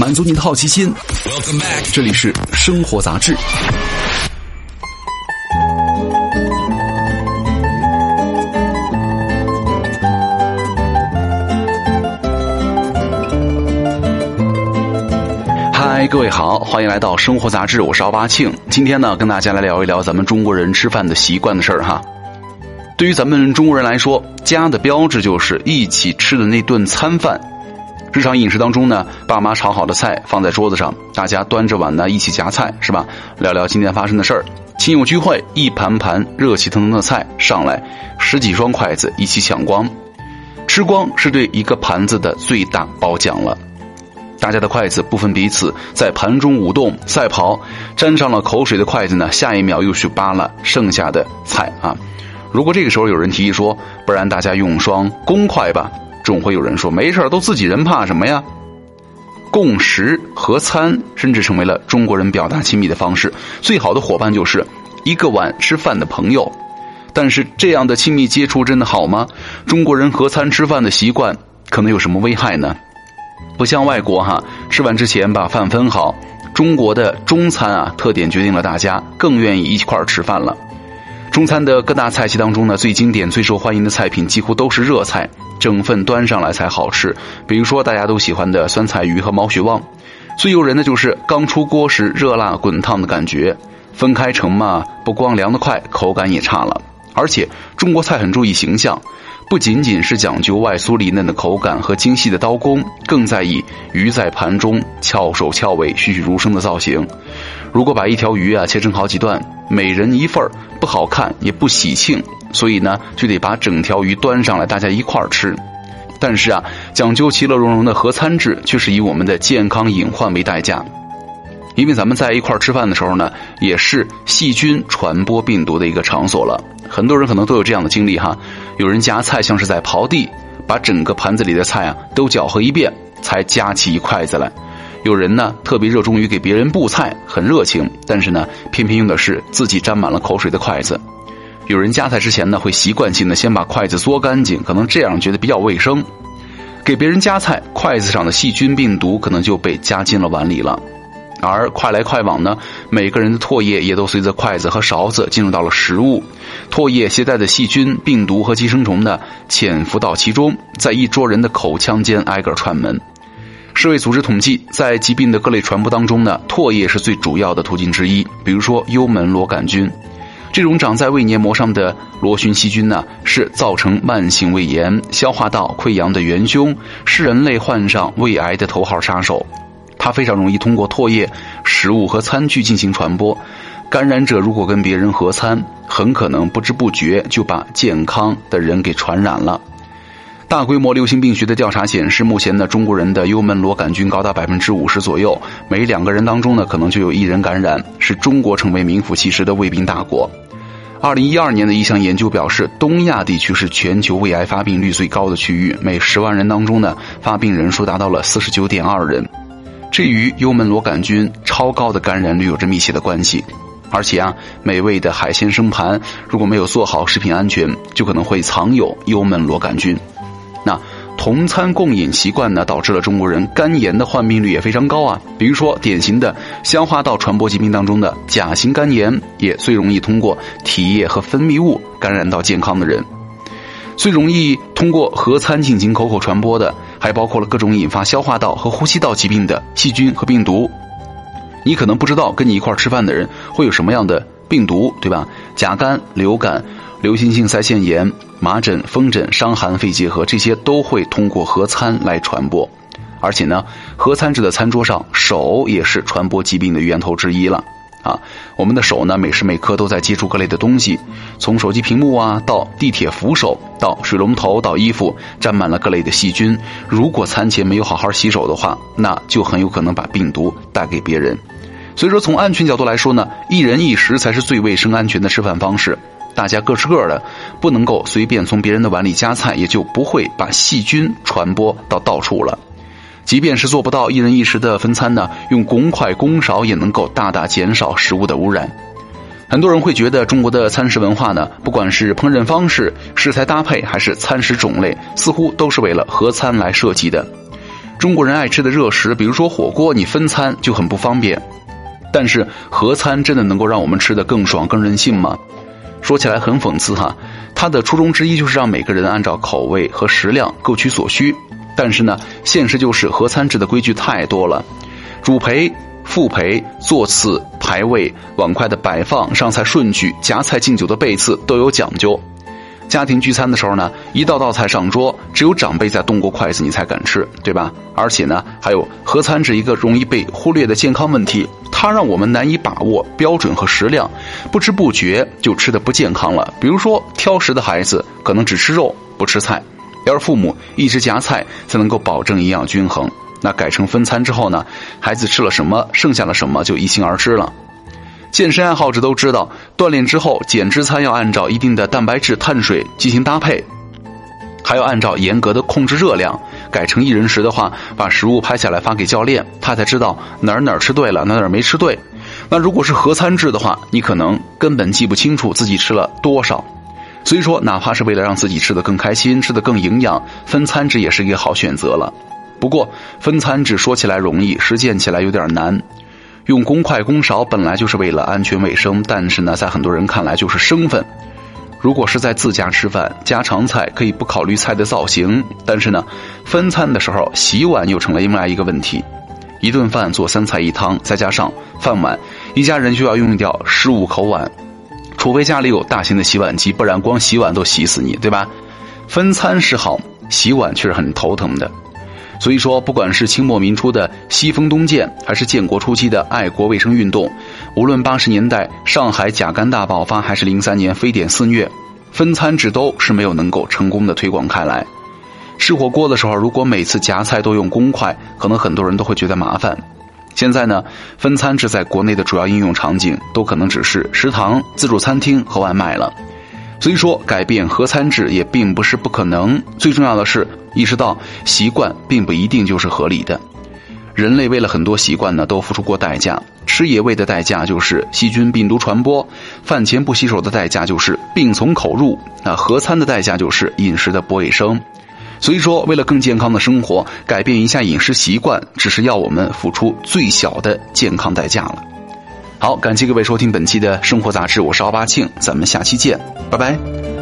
满足你的好奇心。这里是生活杂志。嗨，各位好，欢迎来到生活杂志，我是奥巴庆。今天呢，跟大家来聊一聊咱们中国人吃饭的习惯的事儿哈。对于咱们中国人来说，家的标志就是一起吃的那顿餐饭。日常饮食当中呢，爸妈炒好的菜放在桌子上，大家端着碗呢一起夹菜，是吧？聊聊今天发生的事儿。亲友聚会，一盘盘热气腾腾的菜上来，十几双筷子一起抢光，吃光是对一个盘子的最大褒奖了。大家的筷子不分彼此，在盘中舞动赛跑，沾上了口水的筷子呢，下一秒又去扒拉剩下的菜啊。如果这个时候有人提议说，不然大家用双公筷吧。总会有人说没事都自己人，怕什么呀？共食合餐，甚至成为了中国人表达亲密的方式。最好的伙伴就是一个碗吃饭的朋友。但是这样的亲密接触真的好吗？中国人合餐吃饭的习惯可能有什么危害呢？不像外国哈，吃饭之前把饭分好。中国的中餐啊，特点决定了大家更愿意一块儿吃饭了。中餐的各大菜系当中呢，最经典、最受欢迎的菜品几乎都是热菜，整份端上来才好吃。比如说大家都喜欢的酸菜鱼和毛血旺，最诱人的就是刚出锅时热辣滚烫的感觉。分开盛嘛，不光凉得快，口感也差了。而且中国菜很注意形象，不仅仅是讲究外酥里嫩的口感和精细的刀工，更在意鱼在盘中翘首翘尾、栩栩如生的造型。如果把一条鱼啊切成好几段，每人一份儿。不好看也不喜庆，所以呢就得把整条鱼端上来，大家一块儿吃。但是啊，讲究其乐融融的合餐制，却是以我们的健康隐患为代价。因为咱们在一块儿吃饭的时候呢，也是细菌传播病毒的一个场所了。很多人可能都有这样的经历哈，有人夹菜像是在刨地，把整个盘子里的菜啊都搅和一遍，才夹起一筷子来。有人呢特别热衷于给别人布菜，很热情，但是呢偏偏用的是自己沾满了口水的筷子。有人夹菜之前呢会习惯性的先把筷子嘬干净，可能这样觉得比较卫生。给别人夹菜，筷子上的细菌病毒可能就被夹进了碗里了。而快来快往呢，每个人的唾液也都随着筷子和勺子进入到了食物，唾液携带的细菌、病毒和寄生虫呢潜伏到其中，在一桌人的口腔间挨个串门。世卫组织统计，在疾病的各类传播当中呢，唾液是最主要的途径之一。比如说幽门螺杆菌，这种长在胃黏膜上的螺旋细菌呢，是造成慢性胃炎、消化道溃疡的元凶，是人类患上胃癌的头号杀手。它非常容易通过唾液、食物和餐具进行传播。感染者如果跟别人合餐，很可能不知不觉就把健康的人给传染了。大规模流行病学的调查显示，目前呢，中国人的幽门螺杆菌高达百分之五十左右，每两个人当中呢，可能就有一人感染，使中国成为名副其实的胃病大国。二零一二年的一项研究表示，东亚地区是全球胃癌发病率最高的区域，每十万人当中呢，发病人数达到了四十九点二人，这与幽门螺杆菌超高的感染率有着密切的关系。而且啊，美味的海鲜生盘如果没有做好食品安全，就可能会藏有幽门螺杆菌。那同餐共饮习惯呢，导致了中国人肝炎的患病率也非常高啊。比如说，典型的消化道传播疾病当中的甲型肝炎，也最容易通过体液和分泌物感染到健康的人。最容易通过合餐进行口口传播的，还包括了各种引发消化道和呼吸道疾病的细菌和病毒。你可能不知道，跟你一块吃饭的人会有什么样的病毒，对吧？甲肝、流感。流行性腮腺炎、麻疹、风疹、伤寒、肺结核，这些都会通过合餐来传播。而且呢，合餐制的餐桌上，手也是传播疾病的源头之一了。啊，我们的手呢，每时每刻都在接触各类的东西，从手机屏幕啊，到地铁扶手，到水龙头，到衣服，沾满了各类的细菌。如果餐前没有好好洗手的话，那就很有可能把病毒带给别人。所以说，从安全角度来说呢，一人一食才是最卫生安全的吃饭方式。大家各吃各的，不能够随便从别人的碗里夹菜，也就不会把细菌传播到到处了。即便是做不到一人一食的分餐呢，用公筷公勺也能够大大减少食物的污染。很多人会觉得中国的餐食文化呢，不管是烹饪方式、食材搭配，还是餐食种类，似乎都是为了合餐来设计的。中国人爱吃的热食，比如说火锅，你分餐就很不方便。但是合餐真的能够让我们吃的更爽、更任性吗？说起来很讽刺哈，他的初衷之一就是让每个人按照口味和食量各取所需。但是呢，现实就是合餐制的规矩太多了，主陪、副陪、座次、排位、碗筷的摆放、上菜顺序、夹菜敬酒的背次都有讲究。家庭聚餐的时候呢，一道道菜上桌，只有长辈在动过筷子，你才敢吃，对吧？而且呢，还有合餐是一个容易被忽略的健康问题，它让我们难以把握标准和食量，不知不觉就吃的不健康了。比如说，挑食的孩子可能只吃肉不吃菜，要是父母一直夹菜才能够保证营养均衡，那改成分餐之后呢，孩子吃了什么，剩下了什么就一清二知了。健身爱好者都知道，锻炼之后减脂餐要按照一定的蛋白质、碳水进行搭配，还要按照严格的控制热量。改成一人食的话，把食物拍下来发给教练，他才知道哪儿哪儿吃对了，哪儿哪儿没吃对。那如果是合餐制的话，你可能根本记不清楚自己吃了多少。所以说，哪怕是为了让自己吃得更开心、吃得更营养，分餐制也是一个好选择了。不过，分餐制说起来容易，实践起来有点难。用公筷公勺本来就是为了安全卫生，但是呢，在很多人看来就是生分。如果是在自家吃饭，家常菜可以不考虑菜的造型，但是呢，分餐的时候洗碗又成了另外一个问题。一顿饭做三菜一汤，再加上饭碗，一家人就要用掉十五口碗，除非家里有大型的洗碗机，不然光洗碗都洗死你，对吧？分餐是好，洗碗却是很头疼的。所以说，不管是清末民初的西风东渐，还是建国初期的爱国卫生运动，无论八十年代上海甲肝大爆发，还是零三年非典肆虐，分餐制都是没有能够成功的推广开来。吃火锅的时候，如果每次夹菜都用公筷，可能很多人都会觉得麻烦。现在呢，分餐制在国内的主要应用场景都可能只是食堂、自助餐厅和外卖了。所以说，改变合餐制也并不是不可能。最重要的是。意识到习惯并不一定就是合理的，人类为了很多习惯呢，都付出过代价。吃野味的代价就是细菌病毒传播，饭前不洗手的代价就是病从口入，那合餐的代价就是饮食的不卫生。所以说，为了更健康的生活，改变一下饮食习惯，只是要我们付出最小的健康代价了。好，感谢各位收听本期的生活杂志，我是奥巴庆，咱们下期见，拜拜。